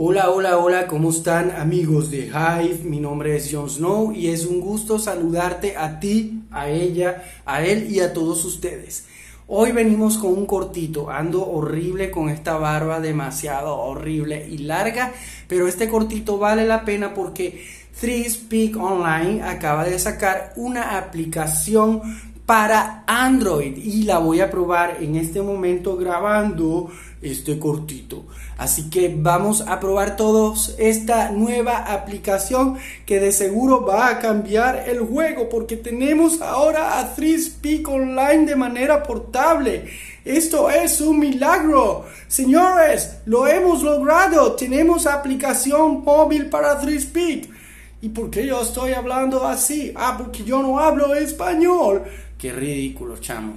Hola, hola, hola, ¿cómo están amigos de Hive? Mi nombre es Jon Snow y es un gusto saludarte a ti, a ella, a él y a todos ustedes. Hoy venimos con un cortito, ando horrible con esta barba demasiado horrible y larga, pero este cortito vale la pena porque 3Speak Online acaba de sacar una aplicación para Android y la voy a probar en este momento grabando este cortito. Así que vamos a probar todos esta nueva aplicación que de seguro va a cambiar el juego porque tenemos ahora a 3Speak Online de manera portable. Esto es un milagro. Señores, lo hemos logrado. Tenemos aplicación móvil para 3Speak. ¿Y por qué yo estoy hablando así? Ah, porque yo no hablo español. Qué ridículo, chamo.